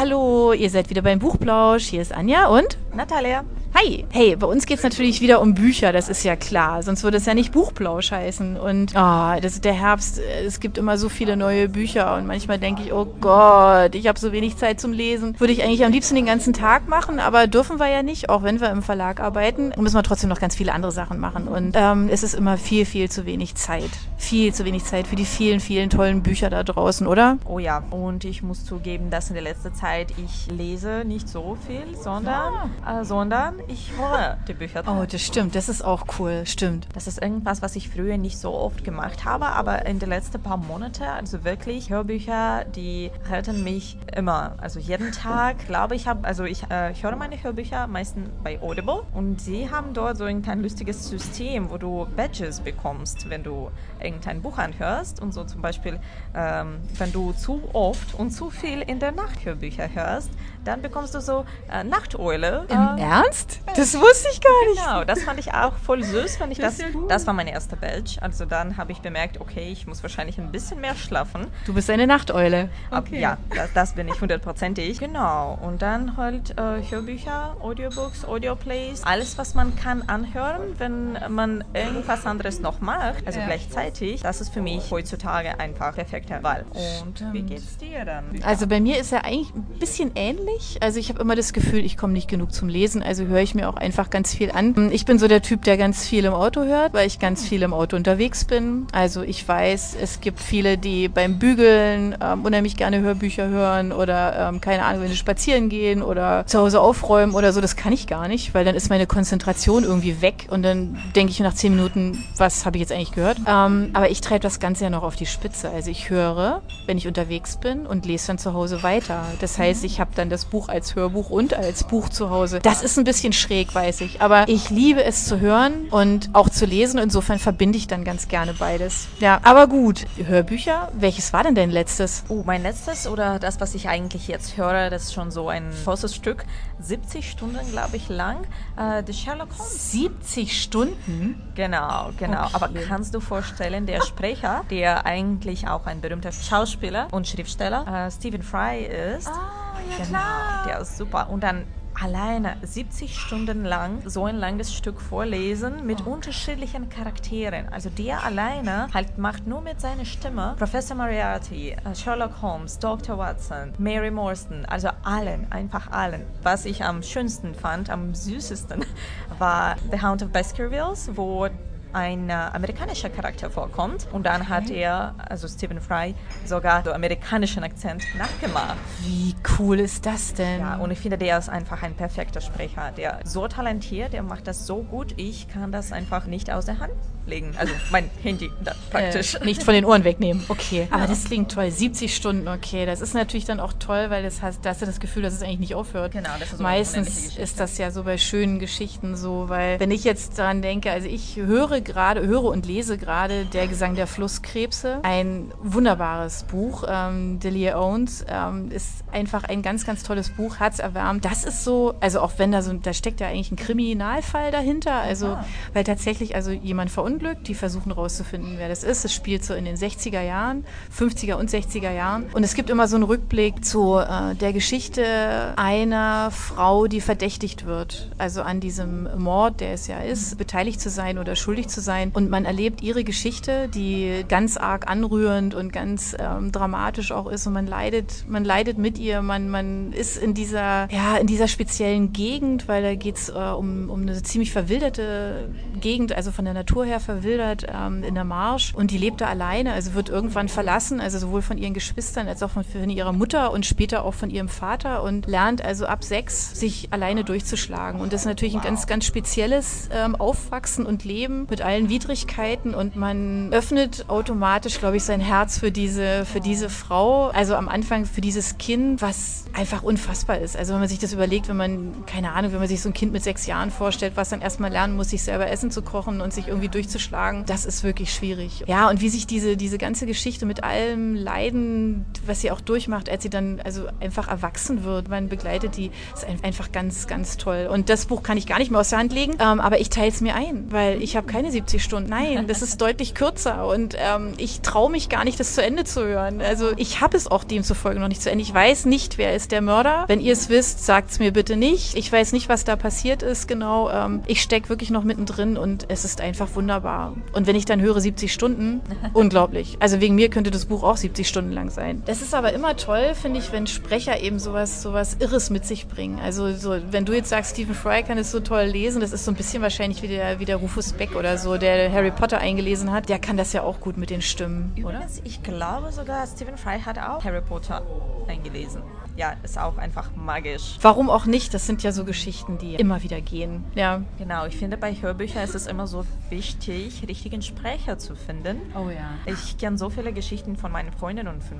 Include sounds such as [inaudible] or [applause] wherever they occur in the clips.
hallo, ihr seid wieder beim Buchplausch. Hier ist Anja und Natalia. Hi. Hey, bei uns geht's natürlich wieder um Bücher, das ist ja klar. Sonst würde es ja nicht Buchplausch heißen. Und oh, das ist der Herbst, es gibt immer so viele neue Bücher und manchmal denke ich, oh Gott, ich habe so wenig Zeit zum Lesen. Würde ich eigentlich am liebsten den ganzen Tag machen, aber dürfen wir ja nicht, auch wenn wir im Verlag arbeiten. Müssen wir trotzdem noch ganz viele andere Sachen machen. Und ähm, es ist immer viel, viel zu wenig Zeit. Viel zu wenig Zeit für die vielen, vielen tollen Bücher da draußen, oder? Oh ja, und ich muss zugeben, dass in der letzten Zeit ich lese nicht so viel, sondern, äh, sondern ich höre die Bücher. Oh, das stimmt. Das ist auch cool. Stimmt. Das ist irgendwas, was ich früher nicht so oft gemacht habe, aber in den letzten paar Monaten, also wirklich Hörbücher, die halten mich immer. Also jeden [laughs] Tag, glaube ich, habe, also ich, äh, ich höre meine Hörbücher meistens bei Audible und sie haben dort so ein lustiges System, wo du Badges bekommst, wenn du irgendein Buch anhörst und so zum Beispiel, ähm, wenn du zu oft und zu viel in der Nacht Hörbücher hörst, dann bekommst du so äh, Nachteule. Im äh, Ernst? Das wusste ich gar nicht. Genau, das fand ich auch voll süß, wenn ich das, das war mein erster Badge. Also dann habe ich bemerkt, okay, ich muss wahrscheinlich ein bisschen mehr schlafen. Du bist eine Nachteule. Okay. ja, das, das, bin ich hundertprozentig. Genau. Und dann halt äh, Hörbücher, Audiobooks, Audioplays, alles, was man kann anhören, wenn man irgendwas anderes noch macht, also ja. gleichzeitig. Das ist für mich heutzutage einfach perfekte Wahl. Und Stimmt. wie geht's dir dann? Also bei mir ist er eigentlich ein bisschen ähnlich. Also ich habe immer das Gefühl, ich komme nicht genug zum Lesen, also höre ich mir auch einfach ganz viel an. Ich bin so der Typ, der ganz viel im Auto hört, weil ich ganz viel im Auto unterwegs bin. Also ich weiß, es gibt viele, die beim Bügeln ähm, unheimlich gerne Hörbücher hören oder ähm, keine Ahnung, wenn sie spazieren gehen oder zu Hause aufräumen oder so. Das kann ich gar nicht, weil dann ist meine Konzentration irgendwie weg und dann denke ich nach zehn Minuten, was habe ich jetzt eigentlich gehört? Ähm, aber ich treibe das Ganze ja noch auf die Spitze. Also ich höre, wenn ich unterwegs bin und lese dann zu Hause weiter. Das heißt, ich habe dann das Buch als Hörbuch und als Buch zu Hause. Das ist ein bisschen schräg, weiß ich. Aber ich liebe es zu hören und auch zu lesen. Insofern verbinde ich dann ganz gerne beides. Ja, aber gut. Hörbücher, welches war denn dein letztes? Oh, mein letztes oder das, was ich eigentlich jetzt höre, das ist schon so ein großes Stück. 70 Stunden, glaube ich, lang. Äh, The Sherlock Holmes. 70 Stunden? Genau, genau. Okay. Aber kannst du vorstellen, der Sprecher, der eigentlich auch ein berühmter Schauspieler und Schriftsteller, äh, Stephen Fry ist. Ah, ja genau, klar. Der ist super. Und dann alleine 70 Stunden lang so ein langes Stück vorlesen mit unterschiedlichen Charakteren. Also der alleine halt macht nur mit seiner Stimme Professor Moriarty, äh, Sherlock Holmes, Dr. Watson, Mary Morstan, also allen, einfach allen. Was ich am schönsten fand, am süßesten, [laughs] war The Hound of Baskervilles, wo ein äh, amerikanischer Charakter vorkommt und dann hat er, also Stephen Fry, sogar den amerikanischen Akzent nachgemacht. Wie cool ist das denn? Ja, und ich finde, der ist einfach ein perfekter Sprecher. Der so talentiert, der macht das so gut, ich kann das einfach nicht aus der Hand legen. Also mein [laughs] Handy praktisch. Äh, nicht von den Ohren wegnehmen. Okay. Aber ja. das klingt toll. 70 Stunden, okay. Das ist natürlich dann auch toll, weil das heißt, da hast du das Gefühl, dass es eigentlich nicht aufhört. Genau, das ist so Meistens ist das ja so bei schönen Geschichten so, weil wenn ich jetzt daran denke, also ich höre gerade, höre und lese gerade Der Gesang der Flusskrebse. Ein wunderbares Buch. Ähm, Delia Owens ähm, ist einfach ein ganz, ganz tolles Buch, herzerwärmend. Das ist so, also auch wenn da so, da steckt ja eigentlich ein Kriminalfall dahinter, also ja. weil tatsächlich also jemand verunglückt. Die versuchen herauszufinden, wer das ist. Es spielt so in den 60er Jahren, 50er und 60er Jahren. Und es gibt immer so einen Rückblick zu äh, der Geschichte einer Frau, die verdächtigt wird. Also an diesem Mord, der es ja ist, beteiligt zu sein oder schuldig zu sein. Und man erlebt ihre Geschichte, die ganz arg anrührend und ganz ähm, dramatisch auch ist. Und man leidet, man leidet mit ihr. Man, man ist in dieser, ja, in dieser speziellen Gegend, weil da geht es äh, um, um eine ziemlich verwilderte Gegend, also von der Natur her verwildert ähm, in der Marsch und die lebt da alleine, also wird irgendwann verlassen, also sowohl von ihren Geschwistern als auch von, von ihrer Mutter und später auch von ihrem Vater und lernt also ab sechs sich alleine durchzuschlagen. Und das ist natürlich ein ganz, ganz spezielles ähm, Aufwachsen und Leben mit allen Widrigkeiten und man öffnet automatisch, glaube ich, sein Herz für diese, für diese Frau, also am Anfang für dieses Kind, was einfach unfassbar ist. Also wenn man sich das überlegt, wenn man, keine Ahnung, wenn man sich so ein Kind mit sechs Jahren vorstellt, was dann erstmal lernen muss, sich selber Essen Suppen zu kochen und sich irgendwie durchzuschlagen, das ist wirklich schwierig. Ja, und wie sich diese, diese ganze Geschichte mit allem Leiden, was sie auch durchmacht, als sie dann also einfach erwachsen wird, man begleitet die, ist einfach ganz, ganz toll. Und das Buch kann ich gar nicht mehr aus der Hand legen, ähm, aber ich teile es mir ein, weil ich habe keine 70 Stunden. Nein, das ist deutlich kürzer und ähm, ich traue mich gar nicht, das zu Ende zu hören. Also ich habe es auch demzufolge noch nicht zu Ende. Ich weiß nicht, wer ist der Mörder. Wenn ihr es wisst, sagt es mir bitte nicht. Ich weiß nicht, was da passiert ist genau. Ähm, ich stecke wirklich noch mittendrin und es ist einfach wunderbar. Und wenn ich dann höre 70 Stunden, [laughs] unglaublich. Also wegen mir könnte das Buch auch 70 Stunden lang sein. Das ist aber immer toll, finde ich, wenn Sprecher eben sowas, sowas Irres mit sich bringen. Also so, wenn du jetzt sagst, Stephen Fry kann es so toll lesen, das ist so ein bisschen wahrscheinlich wie der, wie der Rufus Beck oder so, der Harry Potter eingelesen hat. Der kann das ja auch gut mit den Stimmen, Übrigens, oder? ich glaube sogar, Stephen Fry hat auch Harry Potter eingelesen. Ja, ist auch einfach magisch. Warum auch nicht? Das sind ja so Geschichten, die immer wieder gehen. Ja. Genau, ich finde bei Hörbüchern ist es immer so wichtig, richtigen Sprecher zu finden. Oh ja. Ich kenne so viele Geschichten von meinen Freunden und von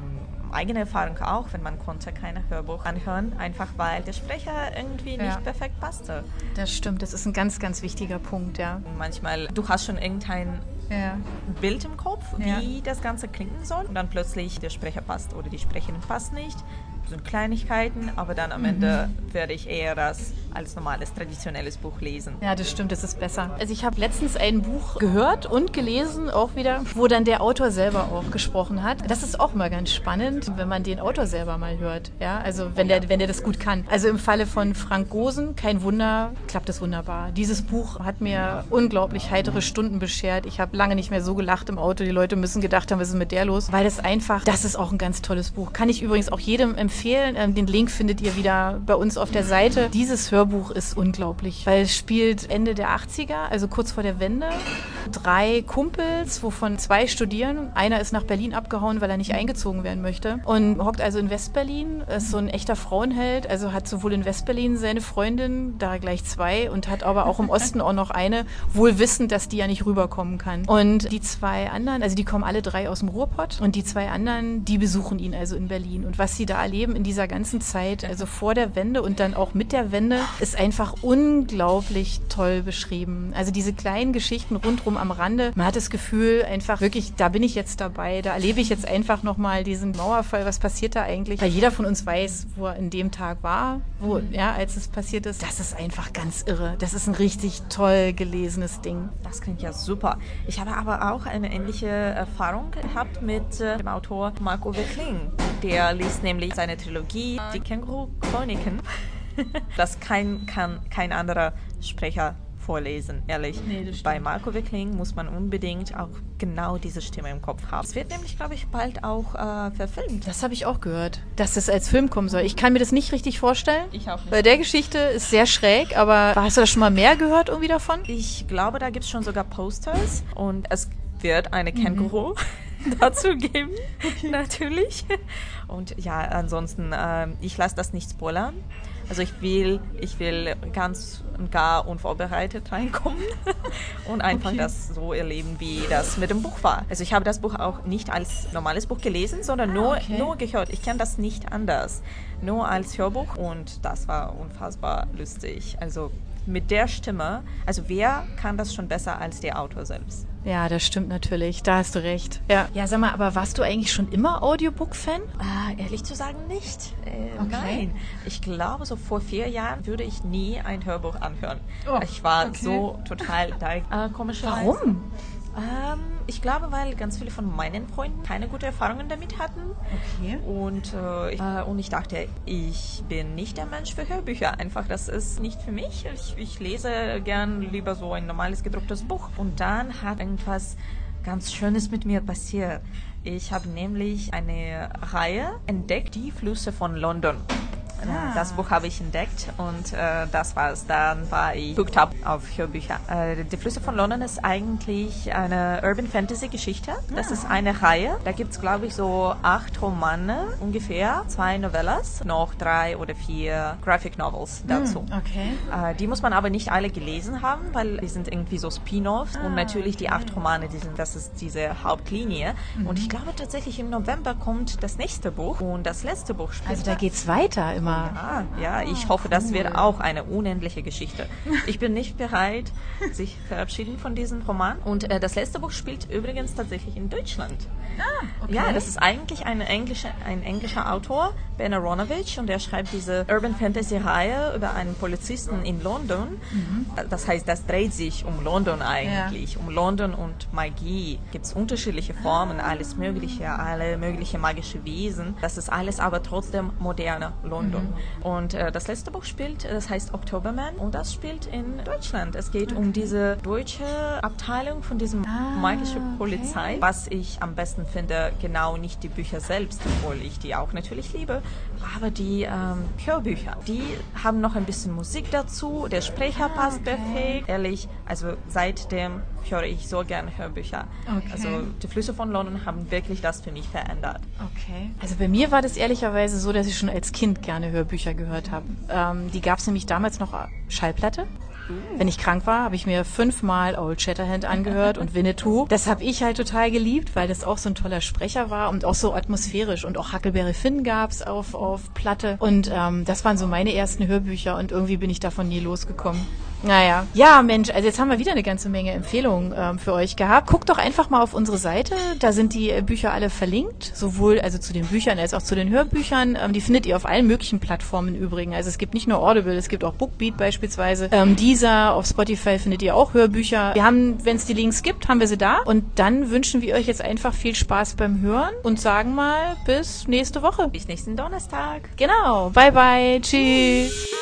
eigener Erfahrung auch, wenn man konnte keine Hörbuch anhören, einfach weil der Sprecher irgendwie Ja. nicht perfekt passte. Das stimmt, das ist ein ganz, ganz wichtiger Punkt, ja. Manchmal, du hast schon irgendein Ja. Bild im Kopf, Ja. wie das Ganze klingen soll. Und dann plötzlich der Sprecher passt oder die Sprecherin passt nicht. Sind Kleinigkeiten, aber dann Mhm. am Ende werde ich eher das als normales, traditionelles Buch lesen. Ja, das stimmt, das ist besser. Also ich habe letztens ein Buch gehört und gelesen, auch wieder, wo dann der Autor selber auch gesprochen hat. Das ist auch mal ganz spannend, wenn man den Autor selber mal hört. Ja, also wenn der, wenn der das gut kann. Also im Falle von Frank Gosen, kein Wunder, klappt es wunderbar. Dieses Buch hat mir unglaublich heitere Stunden beschert. Ich habe lange nicht mehr so gelacht im Auto. Die Leute müssen gedacht haben, was ist mit der los? Weil das einfach, das ist auch ein ganz tolles Buch. Kann ich übrigens auch jedem empfehlen. Ähm, Den Link findet ihr wieder bei uns auf der Seite. Dieses Hörbuch ist unglaublich, weil es spielt Ende der 80er, also kurz vor der Wende. Drei Kumpels, wovon zwei studieren. Einer ist nach Berlin abgehauen, weil er nicht eingezogen werden möchte. Und hockt also in Westberlin, ist so ein echter Frauenheld, also hat sowohl in Westberlin seine Freundin, da gleich zwei, und hat aber auch im Osten auch noch eine, wohl wissend, dass die ja nicht rüberkommen kann. Und die zwei anderen, also die kommen alle drei aus dem Ruhrpott und die zwei anderen, die besuchen ihn also in Berlin. Und was sie da erleben in dieser ganzen Zeit, also vor der Wende und dann auch mit der Wende, ist einfach unglaublich toll beschrieben. Also diese kleinen Geschichten rundrum am Rande, man hat das Gefühl, einfach wirklich, da bin ich jetzt dabei, da erlebe ich jetzt einfach nochmal diesen Mauerfall, was passiert da eigentlich? Weil jeder von uns weiß, wo er in dem Tag war, wo, ja, als es passiert ist. Das ist einfach ganz irre. Das ist ein richtig toll gelesenes Ding. Das klingt ja super. Ich habe aber auch eine ähnliche Erfahrung gehabt mit äh, dem Autor Marc-Uwe Kling. Der liest nämlich seine Trilogie Die Känguru-Chroniken. [laughs] Das kein, kann kein anderer Sprecher vorlesen, ehrlich. Nee. Bei Marco Wickling muss man unbedingt auch genau diese Stimme im Kopf haben. Es wird nämlich, glaube ich, bald auch äh, verfilmt. Das habe ich auch gehört, dass das als Film kommen soll. Ich kann mir das nicht richtig vorstellen. Ich auch nicht. Bei der Geschichte ist sehr schräg, aber hast du da schon mal mehr gehört irgendwie davon? Ich glaube, da gibt es schon sogar Posters und es wird Mhm. eine Känguru [laughs] dazu geben, natürlich. Und ja, ansonsten, ähm, ich lasse das nicht spoilern. Also ich will, ich will ganz und gar unvorbereitet reinkommen [laughs] und einfach Okay. das so erleben, wie das mit dem Buch war. Also ich habe das Buch auch nicht als normales Buch gelesen, sondern nur, Ah, okay. nur gehört. Ich kenne das nicht anders. Nur als Hörbuch und das war unfassbar lustig. Also mit der Stimme, also wer kann das schon besser als der Autor selbst? Ja, das stimmt natürlich. Da hast du recht. Ja. Ja, sag mal, aber warst du eigentlich schon immer Audiobook-Fan? Ah, ehrlich zu sagen nicht. Äh, Okay. Nein. Ich glaube, so vor vier Jahren würde ich nie ein Hörbuch anhören. Oh, ich war okay. so total da. Äh. Warum? Ähm, ich glaube, weil ganz viele von meinen Freunden keine guten Erfahrungen damit hatten. Okay. Und, äh, ich- äh, und ich dachte, ich bin nicht der Mensch für Hörbücher. Einfach, das ist nicht für mich. Ich, ich lese gern lieber so ein normales gedrucktes Buch. Und dann hat irgendwas ganz Schönes mit mir passiert. Ich habe nämlich eine Reihe entdeckt, die Flüsse von London. Ah. Das Buch habe ich entdeckt und äh, das war's. Dann war ich hooked up auf Hörbücher. Äh, die Flüsse von London ist eigentlich eine Urban Fantasy Geschichte. Das ist eine Reihe. Da gibt's glaube ich, so acht Romane ungefähr, zwei Novellas, noch drei oder vier Graphic Novels dazu. Okay. Äh, die muss man aber nicht alle gelesen haben, weil die sind irgendwie so Spin-offs. Ah, und natürlich die acht Romane, die sind, das ist diese Hauptlinie. Mhm. Und ich glaube tatsächlich im November kommt das nächste Buch und das letzte Buch spielt Also da da- geht's weiter immer Hammer. Ja, ja, ich hoffe, das wird auch eine unendliche Geschichte. Ich bin nicht bereit, [laughs] sich verabschieden von diesem Roman. Und äh, das letzte Buch spielt übrigens tatsächlich in Deutschland. Ah, okay. Ja, das ist eigentlich eine englische, ein englischer Autor, Ben Aronovich, und der schreibt diese Urban Fantasy Reihe über einen Polizisten in London. Mhm. Das heißt, das dreht sich um London eigentlich, um London und Magie. Gibt es unterschiedliche Formen, alles Mögliche, alle mögliche magische Wesen. Das ist alles aber trotzdem moderne London. Mhm. Und äh, das letzte Buch spielt, das heißt Oktoberman, und das spielt in Deutschland. Es geht um diese deutsche Abteilung von diesem Ah, magischen okay. Polizei. Was ich am besten finde, genau nicht die Bücher selbst, obwohl ich die auch natürlich liebe, aber die ähm, Hörbücher. Die haben noch ein bisschen Musik dazu, der Sprecher passt okay. perfekt. Ehrlich, also seitdem höre ich so gerne Hörbücher. Okay. Also die Flüsse von London haben wirklich das für mich verändert. Okay. Also bei mir war das ehrlicherweise so, dass ich schon als Kind gerne Hörbücher gehört habe. Ähm, die gab es nämlich damals noch Schallplatte. Wenn ich krank war, habe ich mir fünfmal Old Shatterhand angehört und Winnetou. [laughs] Das habe ich halt total geliebt, weil das auch so ein toller Sprecher war und auch so atmosphärisch. Und auch Huckleberry Finn gab's auf, auf Platte. Und ähm, das waren so meine ersten Hörbücher und irgendwie bin ich davon nie losgekommen. Naja. Ja, Mensch, also jetzt haben wir wieder eine ganze Menge Empfehlungen ähm, für euch gehabt. Guckt doch einfach mal auf unsere Seite. Da sind die äh, Bücher alle verlinkt. Sowohl also zu den Büchern als auch zu den Hörbüchern. Ähm, die findet ihr auf allen möglichen Plattformen übrigens. Also es gibt nicht nur Audible, es gibt auch Bookbeat beispielsweise. Ähm, dieser auf Spotify findet ihr auch Hörbücher. Wir haben, wenn es die Links gibt, haben wir sie da. Und dann wünschen wir euch jetzt einfach viel Spaß beim Hören und sagen mal bis nächste Woche. Bis nächsten Donnerstag. Genau. Bye bye. Tschüss.